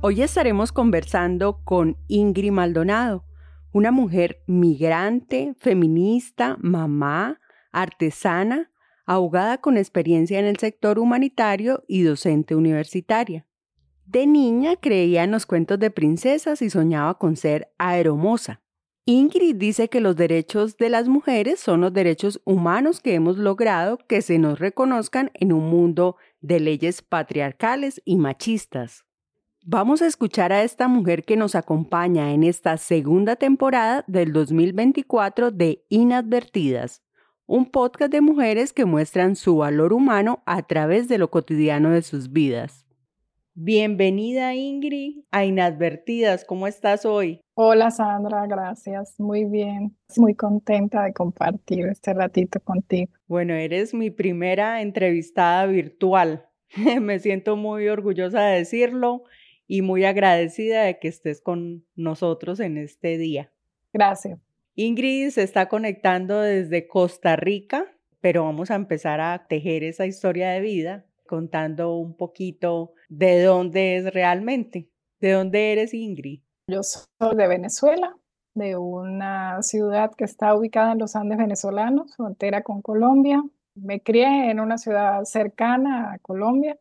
Hoy estaremos conversando con Ingrid Maldonado, una mujer migrante, feminista, mamá, artesana, abogada con experiencia en el sector humanitario y docente universitaria. De niña creía en los cuentos de princesas y soñaba con ser aeromosa. Ingrid dice que los derechos de las mujeres son los derechos humanos que hemos logrado que se nos reconozcan en un mundo de leyes patriarcales y machistas. Vamos a escuchar a esta mujer que nos acompaña en esta segunda temporada del 2024 de Inadvertidas, un podcast de mujeres que muestran su valor humano a través de lo cotidiano de sus vidas. Bienvenida Ingrid a Inadvertidas, ¿cómo estás hoy? Hola Sandra, gracias, muy bien, muy contenta de compartir este ratito contigo. Bueno, eres mi primera entrevistada virtual, me siento muy orgullosa de decirlo y muy agradecida de que estés con nosotros en este día. Gracias. Ingrid se está conectando desde Costa Rica, pero vamos a empezar a tejer esa historia de vida contando un poquito de dónde es realmente. ¿De dónde eres, Ingrid? Yo soy de Venezuela, de una ciudad que está ubicada en los Andes venezolanos, frontera con Colombia. Me crié en una ciudad cercana a Colombia.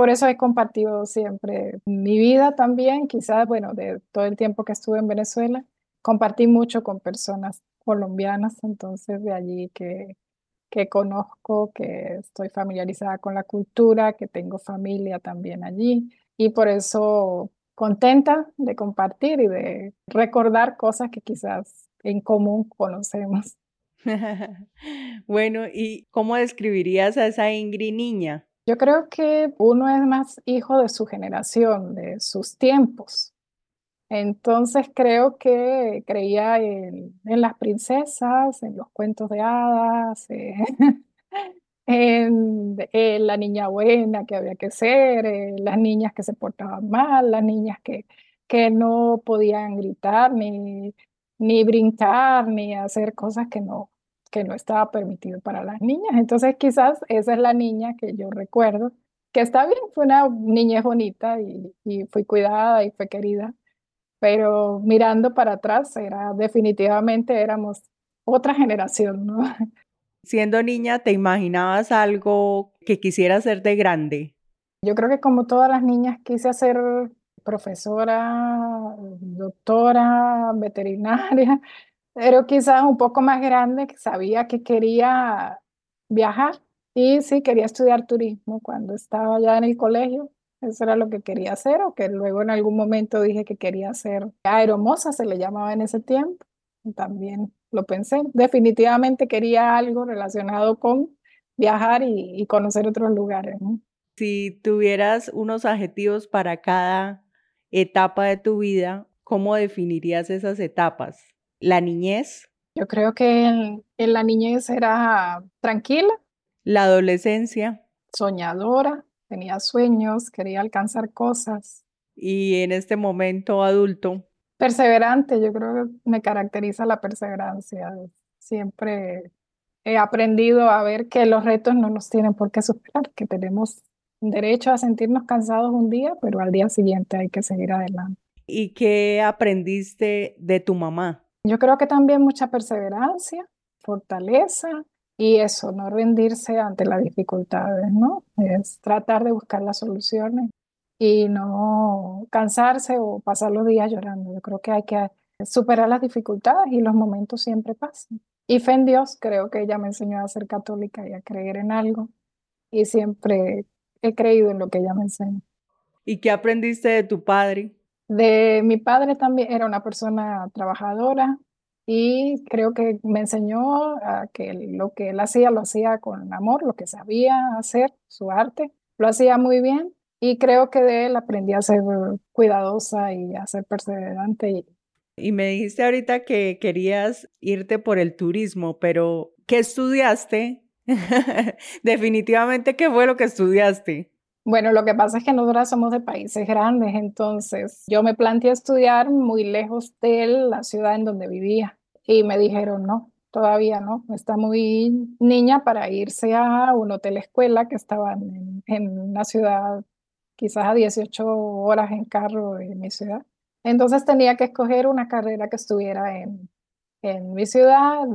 Por eso he compartido siempre mi vida también, quizás, bueno, de todo el tiempo que estuve en Venezuela compartí mucho con personas colombianas, entonces de allí que, que conozco, que estoy familiarizada con la cultura, que tengo familia también allí y por eso contenta de compartir y de recordar cosas que quizás en común conocemos. bueno, ¿y cómo describirías a esa Ingrid niña? Yo creo que uno es más hijo de su generación, de sus tiempos. Entonces creo que creía en, las princesas, en los cuentos de hadas, eh, en, la niña buena que había que ser, en las niñas que se portaban mal, las niñas que, que no podían gritar, ni, ni brincar, ni hacer cosas que no, que no estaba permitido para las niñas. Entonces quizás esa es la niña que yo recuerdo, que está bien, fue una niña bonita y, y fui cuidada y fue querida pero mirando para atrás, era definitivamente éramos otra generación, ¿no? Siendo niña, ¿te imaginabas algo que quisieras ser de grande? Yo creo que como todas las niñas quise ser profesora, doctora, veterinaria, pero quizás un poco más grande, sabía que quería viajar y sí, quería estudiar turismo cuando estaba ya en el colegio. Eso era lo que quería hacer, o que luego en algún momento dije que quería hacer aeromoza, se le llamaba en ese tiempo. También lo pensé. Definitivamente quería algo relacionado con viajar y, conocer otros lugares. Si tuvieras unos adjetivos para cada etapa de tu vida, ¿cómo definirías esas etapas? ¿La niñez? Yo creo que en la niñez era tranquila. ¿La adolescencia? Soñadora tenía sueños, quería alcanzar cosas. Y en este momento adulto. Perseverante, yo creo que me caracteriza la perseverancia. Siempre he aprendido a ver que los retos no nos tienen por qué superar, que tenemos derecho a sentirnos cansados un día, pero al día siguiente hay que seguir adelante. ¿Y qué aprendiste de tu mamá? Yo creo que también mucha perseverancia, fortaleza y eso, no rendirse ante las dificultades, ¿no? Es tratar de buscar las soluciones y no cansarse o pasar los días llorando. Yo creo que hay que superar las dificultades y los momentos siempre pasan. Y fe en Dios, creo que ella me enseñó a ser católica y a creer en algo y siempre he creído en lo que ella me enseñó. ¿Y qué aprendiste de tu padre? De mi padre también era una persona trabajadora y creo que me enseñó a que lo que él hacía lo hacía con amor, lo que sabía hacer, su arte, lo hacía muy bien y creo que de él aprendí a ser cuidadosa y a ser perseverante. Y me dijiste ahorita que querías irte por el turismo, pero ¿qué estudiaste? Definitivamente, ¿qué fue lo que estudiaste? Bueno, lo que pasa es que nosotros somos de países grandes, entonces yo me planteé estudiar muy lejos de la ciudad en donde vivía y me dijeron no, todavía no, está muy niña para irse a un hotel escuela que estaba en, en una ciudad quizás a 18 horas en carro de mi ciudad. Entonces tenía que escoger una carrera que estuviera en, en mi ciudad,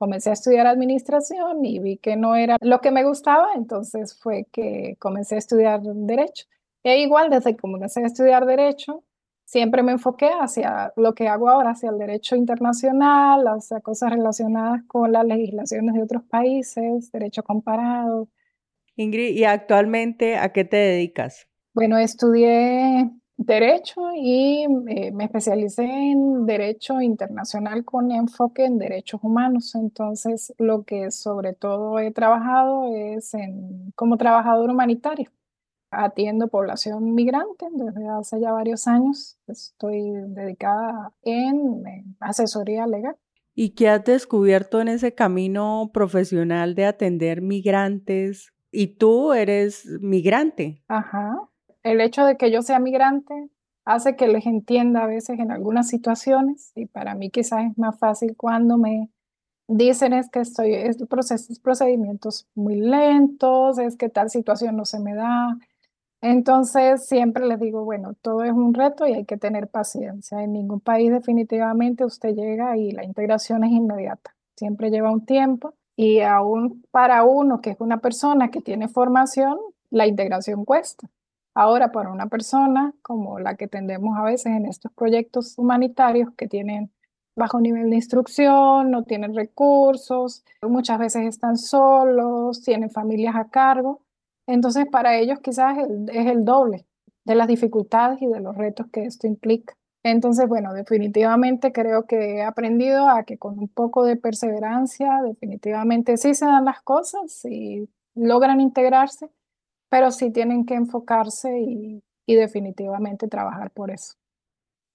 comencé a estudiar administración y vi que no era lo que me gustaba, entonces fue que comencé a estudiar derecho. E igual desde que comencé a estudiar derecho, siempre me enfoqué hacia lo que hago ahora, hacia el derecho internacional, hacia cosas relacionadas con las legislaciones de otros países, derecho comparado. Ingrid, ¿y actualmente a qué te dedicas? Bueno, estudié Derecho y eh, me especialicé en Derecho Internacional con enfoque en derechos humanos. Entonces, lo que sobre todo he trabajado es en, como trabajador humanitario. Atiendo población migrante desde hace ya varios años. Estoy dedicada en, en asesoría legal. ¿Y qué has descubierto en ese camino profesional de atender migrantes? Y tú eres migrante. Ajá el hecho de que yo sea migrante hace que les entienda a veces en algunas situaciones y para mí quizás es más fácil cuando me dicen es que estoy, es procesos, procedimientos muy lentos, es que tal situación no se me da. Entonces siempre les digo, bueno, todo es un reto y hay que tener paciencia. En ningún país definitivamente usted llega y la integración es inmediata. Siempre lleva un tiempo y aún para uno que es una persona que tiene formación, la integración cuesta. Ahora, para una persona como la que tendemos a veces en estos proyectos humanitarios que tienen bajo nivel de instrucción, no tienen recursos, muchas veces están solos, tienen familias a cargo, entonces para ellos quizás es el doble de las dificultades y de los retos que esto implica. Entonces, bueno, definitivamente creo que he aprendido a que con un poco de perseverancia, definitivamente sí se dan las cosas y logran integrarse, pero sí tienen que enfocarse y, definitivamente trabajar por eso.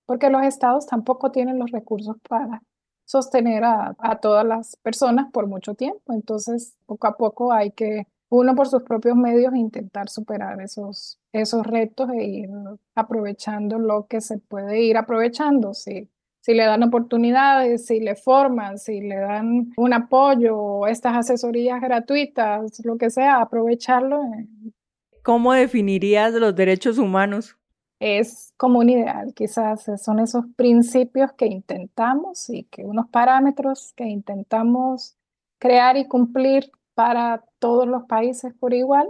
Porque los estados tampoco tienen los recursos para sostener a, todas las personas por mucho tiempo. Entonces, poco a poco hay que, uno por sus propios medios, intentar superar esos, esos retos e ir aprovechando lo que se puede ir aprovechando. Si, si le dan oportunidades, si le forman, si le dan un apoyo, estas asesorías gratuitas, lo que sea, aprovecharlo ¿Cómo definirías los derechos humanos? Es como un ideal, quizás son esos principios que intentamos y que unos parámetros que intentamos crear y cumplir para todos los países por igual,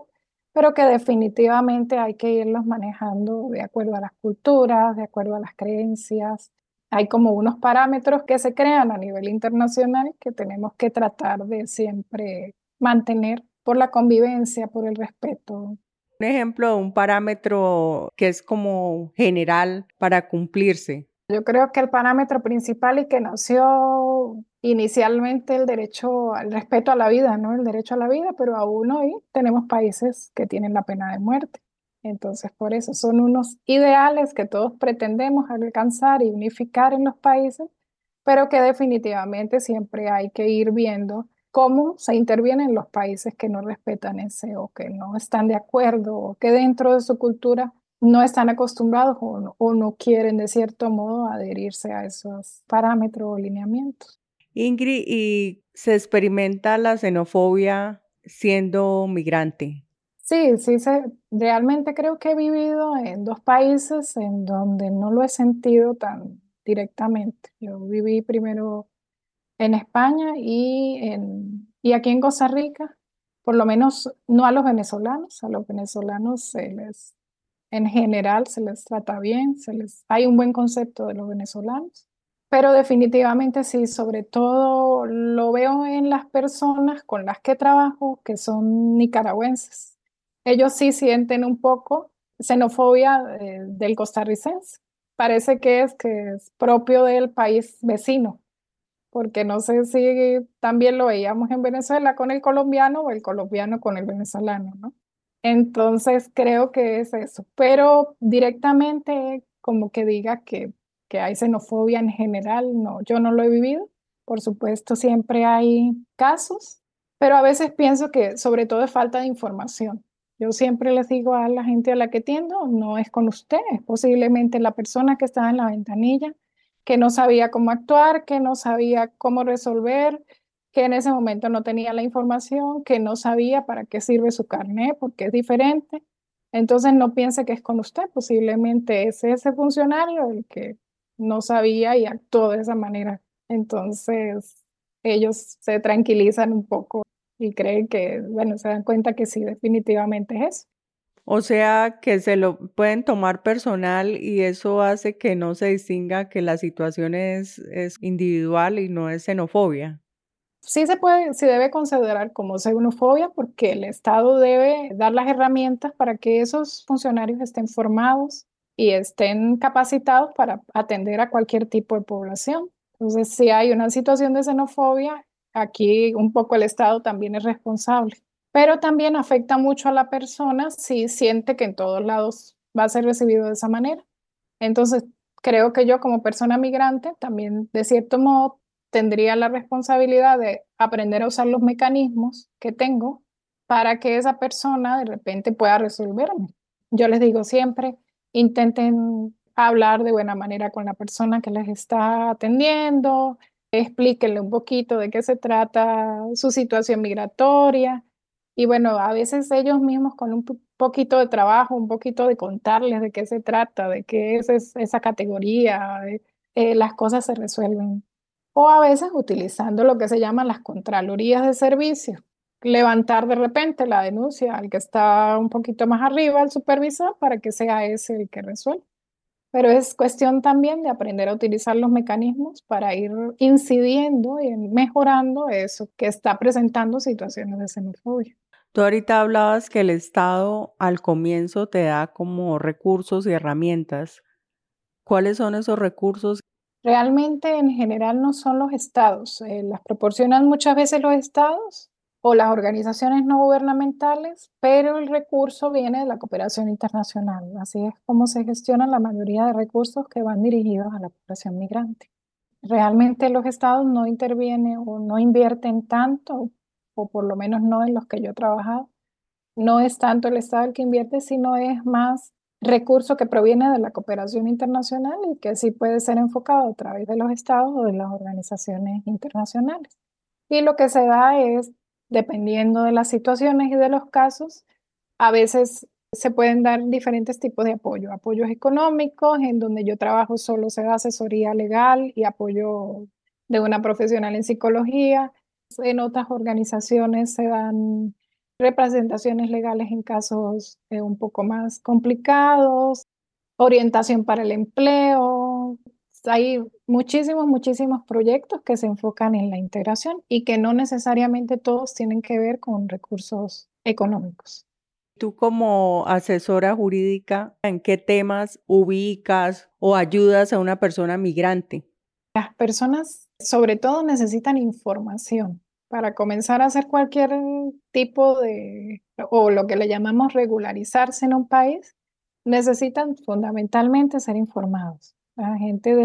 pero que definitivamente hay que irlos manejando de acuerdo a las culturas, de acuerdo a las creencias. Hay como unos parámetros que se crean a nivel internacional que tenemos que tratar de siempre mantener por la convivencia, por el respeto, un ejemplo, un parámetro que es como general para cumplirse. Yo creo que el parámetro principal y que nació inicialmente el derecho al respeto a la vida, ¿no? El derecho a la vida, pero aún hoy tenemos países que tienen la pena de muerte. Entonces, por eso son unos ideales que todos pretendemos alcanzar y unificar en los países, pero que definitivamente siempre hay que ir viendo cómo se interviene en los países que no respetan ese o que no están de acuerdo o que dentro de su cultura no están acostumbrados o no, quieren de cierto modo adherirse a esos parámetros o lineamientos. Ingrid, ¿y se experimenta la xenofobia siendo migrante? Sí, sí, se, realmente creo que he vivido en dos países en donde no lo he sentido tan directamente. Yo viví primero en España y, en, y aquí en Costa Rica, por lo menos no a los venezolanos, a los venezolanos se les, en general se les trata bien, se les, hay un buen concepto de los venezolanos, pero definitivamente sí, sobre todo lo veo en las personas con las que trabajo que son nicaragüenses. Ellos sí sienten un poco xenofobia eh, del costarricense. Parece que es que es propio del país vecino porque no sé si también lo veíamos en Venezuela con el colombiano o el colombiano con el venezolano, ¿no? Entonces creo que es eso, pero directamente como que diga que, que hay xenofobia en general, no, yo no lo he vivido. Por supuesto, siempre hay casos, pero a veces pienso que sobre todo es falta de información. Yo siempre les digo a la gente a la que tiendo, no es con usted, es posiblemente la persona que estaba en la ventanilla, que no sabía cómo actuar, que no sabía cómo resolver, que en ese momento no tenía la información, que no sabía para qué sirve su carnet, porque es diferente. Entonces no piense que es con usted, posiblemente es ese funcionario el que no sabía y actuó de esa manera. Entonces ellos se tranquilizan un poco y creen que, bueno, se dan cuenta que sí, definitivamente es eso. O sea, que se lo pueden tomar personal y eso hace que no se distinga que la situación es, es individual y no es xenofobia sí se puede, sí debe considerar como xenofobia porque el Estado debe dar las herramientas para que esos funcionarios estén formados y estén capacitados para atender a cualquier tipo de población. Entonces, si hay una situación de xenofobia, aquí un poco el Estado también es responsable. Pero también afecta mucho a la persona si siente que en todos lados va a ser recibido de esa manera. Entonces, creo que yo como persona migrante también, de cierto modo, tendría la responsabilidad de aprender a usar los mecanismos que tengo para que esa persona de repente pueda resolverme. Yo les digo siempre, intenten hablar de buena manera con la persona que les está atendiendo, explíquenle un poquito de qué se trata su situación migratoria. Y bueno, a veces ellos mismos con un poquito de trabajo, un poquito de contarles de qué se trata, de qué es esa categoría, eh, las cosas se resuelven o a veces utilizando lo que se llaman las contralorías de servicio. Levantar de repente la denuncia al que está un poquito más arriba, al supervisor, para que sea ese el que resuelva. Pero es cuestión también de aprender a utilizar los mecanismos para ir incidiendo y mejorando eso que está presentando situaciones de xenofobia. Tú ahorita hablabas que el Estado al comienzo te da como recursos y herramientas. ¿Cuáles son esos recursos Realmente en general no son los estados, eh, las proporcionan muchas veces los estados o las organizaciones no gubernamentales, pero el recurso viene de la cooperación internacional. Así es como se gestionan la mayoría de recursos que van dirigidos a la población migrante. Realmente los estados no intervienen o no invierten tanto, o por lo menos no en los que yo he trabajado. No es tanto el estado el que invierte, sino es más recurso que proviene de la cooperación internacional y que sí puede ser enfocado a través de los estados o de las organizaciones internacionales. Y lo que se da es, dependiendo de las situaciones y de los casos, a veces se pueden dar diferentes tipos de apoyo. Apoyos económicos, en donde yo trabajo solo se da asesoría legal y apoyo de una profesional en psicología. En otras organizaciones se dan representaciones legales en casos eh, un poco más complicados, orientación para el empleo. Hay muchísimos, muchísimos proyectos que se enfocan en la integración y que no necesariamente todos tienen que ver con recursos económicos. Tú como asesora jurídica, ¿en qué temas ubicas o ayudas a una persona migrante? Las personas sobre todo necesitan información para comenzar a hacer cualquier tipo de, o lo que le llamamos regularizarse en un país, necesitan fundamentalmente ser informados. La gente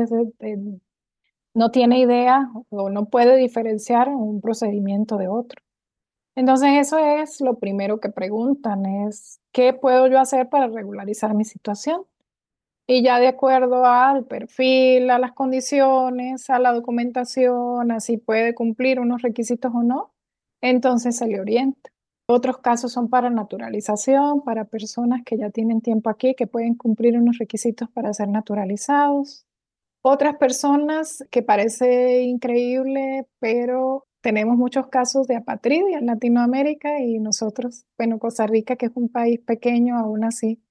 no tiene idea o no puede diferenciar un procedimiento de otro. Entonces eso es lo primero que preguntan, es ¿qué puedo yo hacer para regularizar mi situación? Y ya de acuerdo al perfil, a las condiciones, a la documentación, a si puede cumplir unos requisitos o no, entonces se le orienta. Otros casos son para naturalización, para personas que ya tienen tiempo aquí, que pueden cumplir unos requisitos para ser naturalizados. Otras personas que parece increíble, pero tenemos muchos casos de apatridia en Latinoamérica y nosotros, bueno, Costa Rica, que es un país pequeño, aún así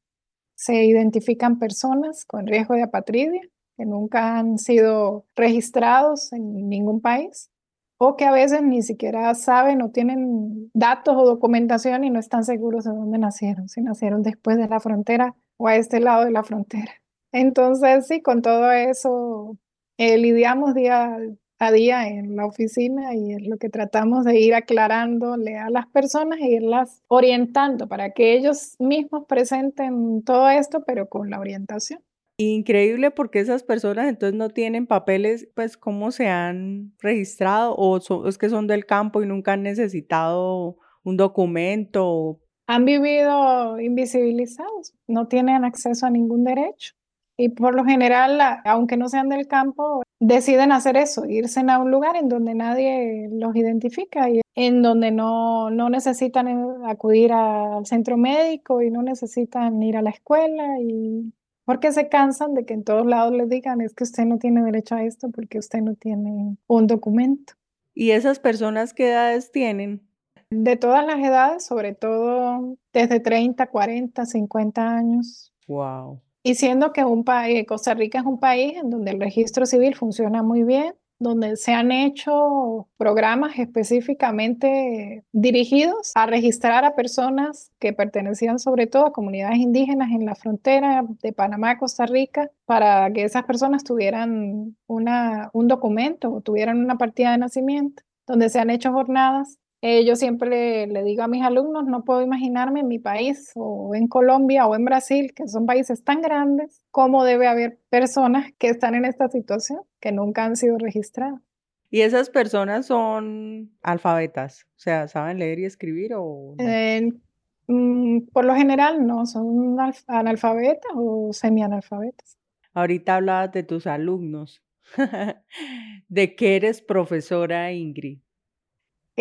se identifican personas con riesgo de apatridia que nunca han sido registrados en ningún país o que a veces ni siquiera saben o tienen datos o documentación y no están seguros de dónde nacieron, si nacieron después de la frontera o a este lado de la frontera. Entonces, sí, con todo eso eh, lidiamos día, a día en la oficina y es lo que tratamos de ir aclarándole a las personas e irlas orientando para que ellos mismos presenten todo esto, pero con la orientación. Increíble porque esas personas entonces no tienen papeles, pues cómo se han registrado o es que son del campo y nunca han necesitado un documento. Han vivido invisibilizados, no tienen acceso a ningún derecho. Y por lo general, aunque no sean del campo, deciden hacer eso, irse a un lugar en donde nadie los identifica y en donde no, no necesitan acudir al centro médico y no necesitan ir a la escuela y porque se cansan de que en todos lados les digan es que usted no tiene derecho a esto porque usted no tiene un documento. ¿Y esas personas qué edades tienen? De todas las edades, sobre todo desde 30, 40, 50 años. Wow. Y siendo que un país, Costa Rica es un país en donde el registro civil funciona muy bien, donde se han hecho programas específicamente dirigidos a registrar a personas que pertenecían sobre todo a comunidades indígenas en la frontera de Panamá, Costa Rica, para que esas personas tuvieran una, un documento o tuvieran una partida de nacimiento, donde se han hecho jornadas eh, yo siempre le, digo a mis alumnos, no puedo imaginarme en mi país o en Colombia o en Brasil, que son países tan grandes, cómo debe haber personas que están en esta situación, que nunca han sido registradas. ¿Y esas personas son alfabetas? O sea, ¿saben leer y escribir o...? Mm, por lo general no, son analfabetas o semianalfabetas. Ahorita hablabas de tus alumnos. ¿De qué eres profesora, Ingrid?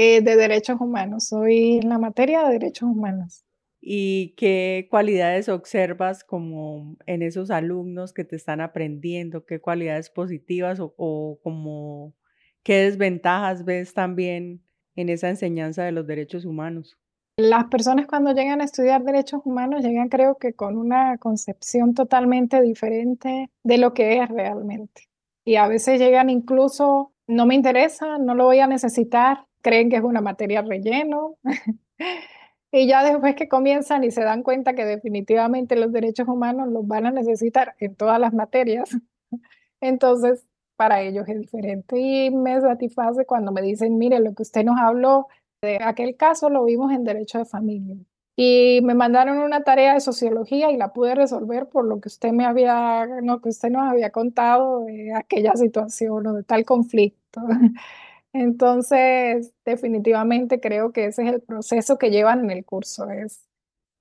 Eh, de derechos humanos, soy en la materia de derechos humanos. ¿Y qué cualidades observas como en esos alumnos que te están aprendiendo? ¿Qué cualidades positivas o, o como qué desventajas ves también en esa enseñanza de los derechos humanos? Las personas cuando llegan a estudiar derechos humanos llegan creo que con una concepción totalmente diferente de lo que es realmente. Y a veces llegan incluso, no me interesa, no lo voy a necesitar, creen que es una materia relleno. y ya después que comienzan y se dan cuenta que definitivamente los derechos humanos los van a necesitar en todas las materias, entonces para ellos es diferente. Y me satisface cuando me dicen, mire, lo que usted nos habló de aquel caso lo vimos en derecho de familia. Y me mandaron una tarea de sociología y la pude resolver por lo que usted me había, no, que usted nos había contado de aquella situación o de tal conflicto. Entonces, definitivamente creo que ese es el proceso que llevan en el curso, es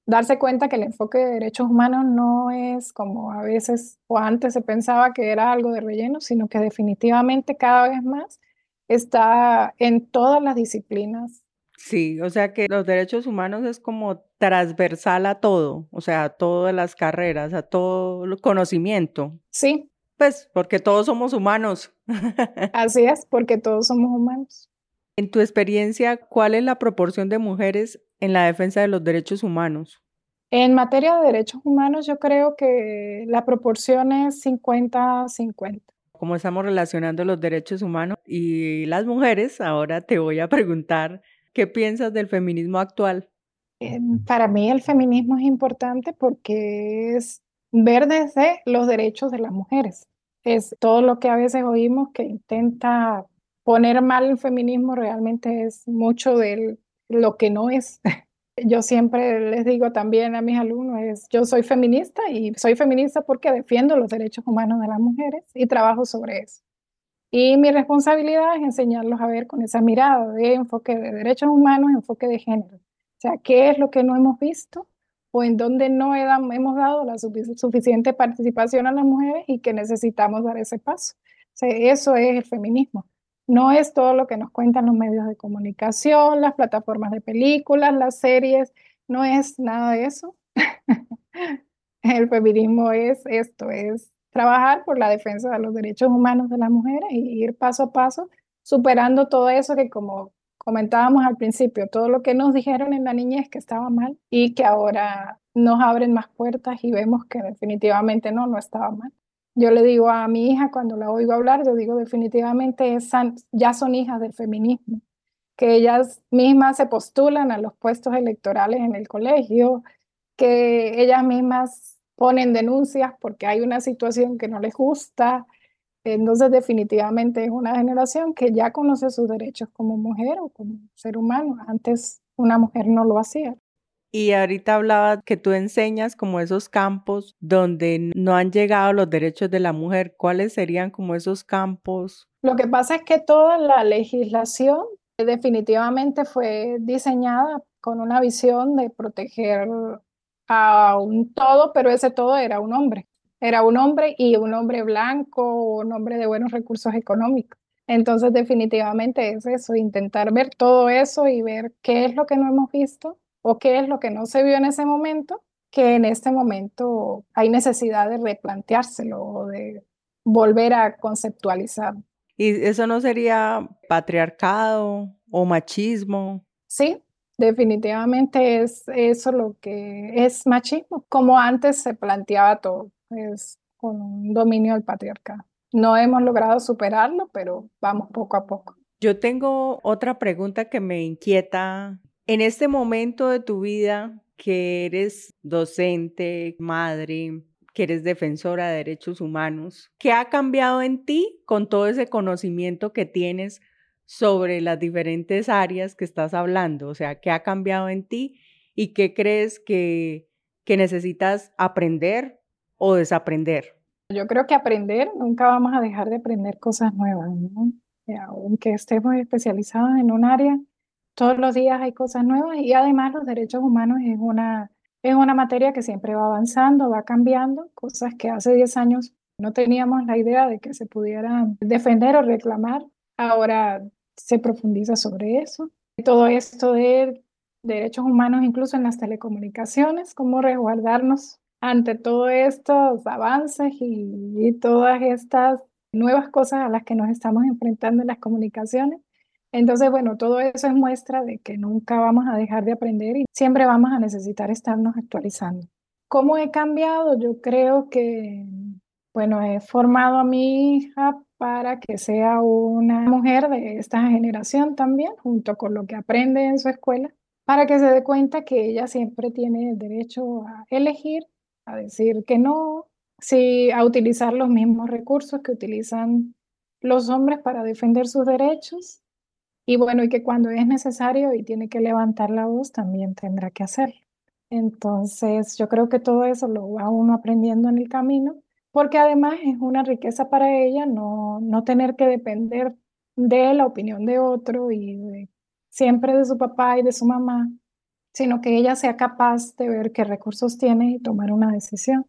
darse cuenta que el enfoque de derechos humanos no es como a veces o antes se pensaba que era algo de relleno, sino que definitivamente cada vez más está en todas las disciplinas. Sí, o sea que los derechos humanos es como transversal a todo, o sea, a todas las carreras, a todo el conocimiento. Sí, pues porque todos somos humanos. Así es, porque todos somos humanos. En tu experiencia, ¿cuál es la proporción de mujeres en la defensa de los derechos humanos? En materia de derechos humanos, yo creo que la proporción es 50-50. Como estamos relacionando los derechos humanos y las mujeres, ahora te voy a preguntar, ¿qué piensas del feminismo actual? Para mí el feminismo es importante porque es ver desde los derechos de las mujeres. Es todo lo que a veces oímos que intenta poner mal el feminismo, realmente es mucho de lo que no es. Yo siempre les digo también a mis alumnos, es, yo soy feminista y soy feminista porque defiendo los derechos humanos de las mujeres y trabajo sobre eso. Y mi responsabilidad es enseñarlos a ver con esa mirada de enfoque de derechos humanos, enfoque de género. O sea, ¿qué es lo que no hemos visto? O en donde no hemos dado la suficiente participación a las mujeres y que necesitamos dar ese paso. eso es el feminismo. No es todo lo que nos cuentan los medios de comunicación, las plataformas de películas, las series, no es nada de eso. el feminismo es esto, es trabajar por la defensa de los derechos humanos de las mujeres y ir paso a paso superando todo eso que como comentábamos al principio, todo lo que nos dijeron en la niñez que estaba mal y que ahora nos abren más puertas y vemos que definitivamente no, no estaba mal. Yo le digo a mi hija cuando la oigo hablar, yo digo definitivamente ya son hijas del feminismo, que ellas mismas se postulan a los puestos electorales en el colegio, que ellas mismas ponen denuncias porque hay una situación que no les gusta, Entonces definitivamente es una generación que ya conoce sus derechos como mujer o como ser humano. Antes una mujer no lo hacía. Y ahorita hablaba que tú enseñas como esos campos donde no han llegado los derechos de la mujer. ¿Cuáles serían como esos campos? Lo que pasa es que toda la legislación definitivamente fue diseñada con una visión de proteger a un todo, pero ese todo era un hombre. Era un hombre y un hombre blanco, un hombre de buenos recursos económicos. Entonces definitivamente es eso, intentar ver todo eso y ver qué es lo que no hemos visto o qué es lo que no se vio en ese momento, que en este momento hay necesidad de replanteárselo o de volver a conceptualizar. ¿Y eso no sería patriarcado o machismo? Sí, definitivamente es eso lo que es machismo, como antes se planteaba todo, es con un dominio del patriarcado. No hemos logrado superarlo, pero vamos poco a poco. Yo tengo otra pregunta que me inquieta. En este momento de tu vida, que eres docente, madre, que eres defensora de derechos humanos. ¿Qué ha cambiado en ti con todo ese conocimiento que tienes sobre las diferentes áreas que estás hablando? O sea, ¿qué ha cambiado en ti y qué crees que, que necesitas aprender o desaprender? Yo creo que aprender, nunca vamos a dejar de aprender cosas nuevas, ¿no? Aunque estemos especializados en un área, todos los días hay cosas nuevas y además los derechos humanos es una es una materia que siempre va avanzando, va cambiando, cosas que hace 10 años no teníamos la idea de que se pudieran defender o reclamar. Ahora se profundiza sobre eso. Todo esto de derechos humanos, incluso en las telecomunicaciones, cómo resguardarnos ante todos estos avances y todas estas nuevas cosas a las que nos estamos enfrentando en las comunicaciones. Entonces, bueno, todo eso es muestra de que nunca vamos a dejar de aprender y siempre vamos a necesitar estarnos actualizando. ¿Cómo he cambiado? Yo creo que, bueno, he formado a mi hija para que sea una mujer de esta generación también, junto con lo que aprende en su escuela, para que se dé cuenta que ella siempre tiene el derecho a elegir, a decir que no, sí, a utilizar los mismos recursos que utilizan los hombres para defender sus derechos y bueno, y que cuando es necesario y tiene que levantar la voz, también tendrá que hacerlo. Entonces, yo creo que todo eso lo va uno aprendiendo en el camino, porque además es una riqueza para ella no, no tener que depender de la opinión de otro y siempre de su papá y de su mamá, sino que ella sea capaz de ver qué recursos tiene y tomar una decisión.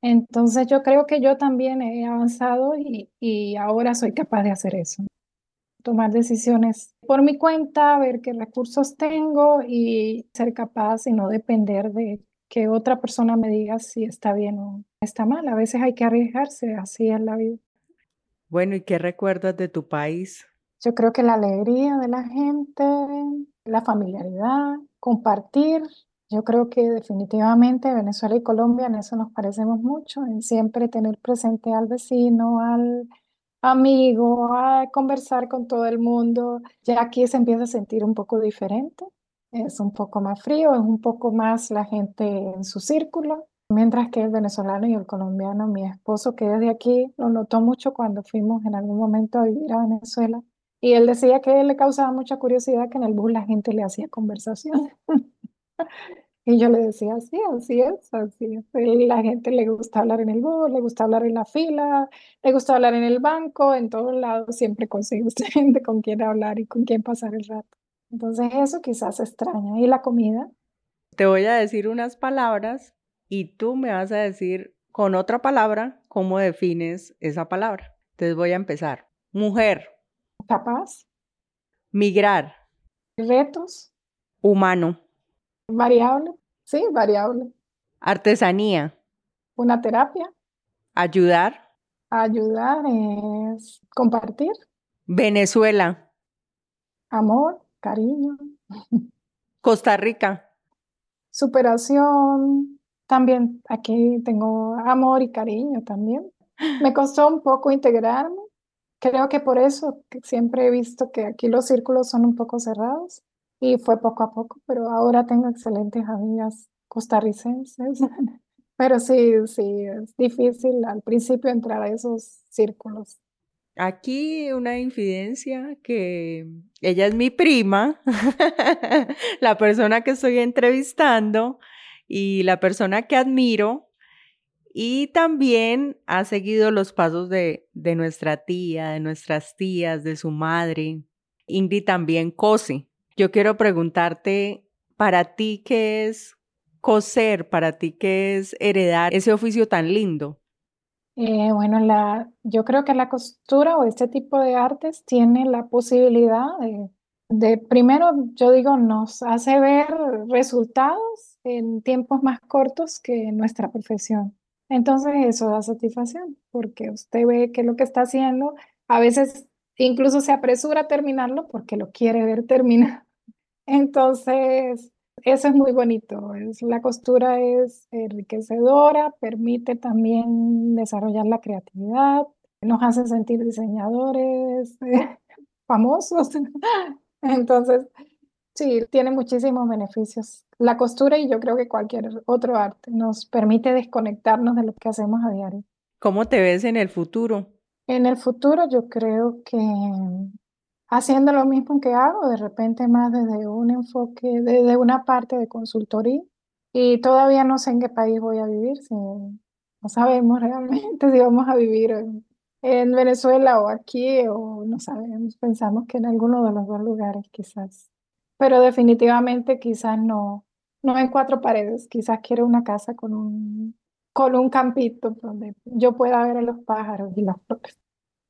Entonces yo creo que yo también he avanzado y, y ahora soy capaz de hacer eso tomar decisiones por mi cuenta, ver qué recursos tengo y ser capaz y no depender de que otra persona me diga si está bien o está mal. A veces hay que arriesgarse, así es la vida. Bueno, ¿y qué recuerdas de tu país? Yo creo que la alegría de la gente, la familiaridad, compartir. Yo creo que definitivamente Venezuela y Colombia en eso nos parecemos mucho, en siempre tener presente al vecino, al amigo, a conversar con todo el mundo. Ya aquí se empieza a sentir un poco diferente, es un poco más frío, es un poco más la gente en su círculo, mientras que el venezolano y el colombiano, mi esposo que es de aquí, lo notó mucho cuando fuimos en algún momento a vivir a Venezuela. Y él decía que le causaba mucha curiosidad que en el bus la gente le hacía conversación. Y yo le decía, sí, así es, así es. La gente le gusta hablar en el bus, le gusta hablar en la fila, le gusta hablar en el banco, en todos lados siempre consigue usted gente con quien hablar y con quien pasar el rato. Entonces eso quizás extraña. ¿Y la comida? Te voy a decir unas palabras y tú me vas a decir con otra palabra cómo defines esa palabra. Entonces voy a empezar. Mujer. Capaz. Migrar. Retos. Humano. Variable, sí, variable. Artesanía. Una terapia. Ayudar. Ayudar es compartir. Venezuela. Amor, cariño. Costa Rica. Superación. También aquí tengo amor y cariño también. Me costó un poco integrarme. Creo que por eso siempre he visto que aquí los círculos son un poco cerrados y fue poco a poco, pero ahora tengo excelentes amigas costarricenses. Pero sí, sí, es difícil al principio entrar a esos círculos. Aquí una infidencia que ella es mi prima, la persona que estoy entrevistando y la persona que admiro y también ha seguido los pasos de, nuestra tía, de nuestras tías, de su madre. Ingrid también cose. Yo quiero preguntarte, para ti, ¿qué es coser? Para ti, ¿qué es heredar ese oficio tan lindo? Eh, bueno, la, yo creo que la costura o este tipo de artes tiene la posibilidad de, de, primero, yo digo, nos hace ver resultados en tiempos más cortos que nuestra profesión. Entonces eso da satisfacción, porque usted ve que lo que está haciendo, a veces incluso se apresura a terminarlo porque lo quiere ver terminar. Entonces, eso es muy bonito. Es, la costura es enriquecedora, permite también desarrollar la creatividad, nos hace sentir diseñadores famosos. Entonces, sí, tiene muchísimos beneficios. La costura y yo creo que cualquier otro arte nos permite desconectarnos de lo que hacemos a diario. ¿Cómo te ves en el futuro? En el futuro yo creo que haciendo lo mismo que hago, de repente más desde un enfoque, desde una parte de consultoría. Y todavía no sé en qué país voy a vivir, si, no sabemos realmente si vamos a vivir en, en Venezuela o aquí, o no sabemos, pensamos que en alguno de los dos lugares quizás. Pero definitivamente quizás no, no en cuatro paredes, quizás quiero una casa con un, con un campito donde yo pueda ver a los pájaros y las flores.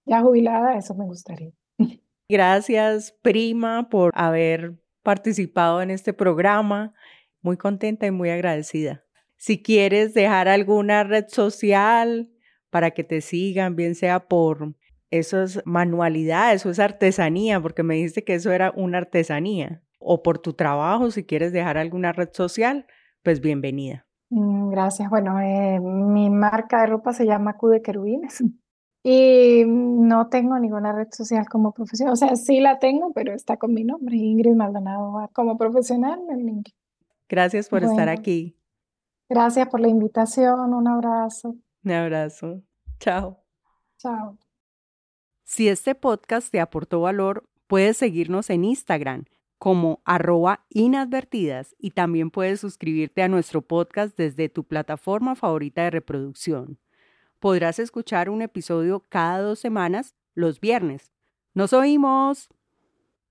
Ya jubilada, eso me gustaría. Gracias, prima, por haber participado en este programa. Muy contenta y muy agradecida. Si quieres dejar alguna red social para que te sigan, bien sea por esas manualidades o esa artesanía, porque me dijiste que eso era una artesanía, o por tu trabajo, si quieres dejar alguna red social, pues bienvenida. Mm, gracias. Bueno, eh, mi marca de ropa se llama Q de Querubines. Y no tengo ninguna red social como profesional. O sea, sí la tengo, pero está con mi nombre, Ingrid Maldonado. Como profesional, en Gracias por estar aquí. Gracias por la invitación. Un abrazo. Un abrazo. Chao. Chao. Si este podcast te aportó valor, puedes seguirnos en Instagram como arroba inadvertidas y también puedes suscribirte a nuestro podcast desde tu plataforma favorita de reproducción podrás escuchar un episodio cada dos semanas los viernes. ¡Nos oímos!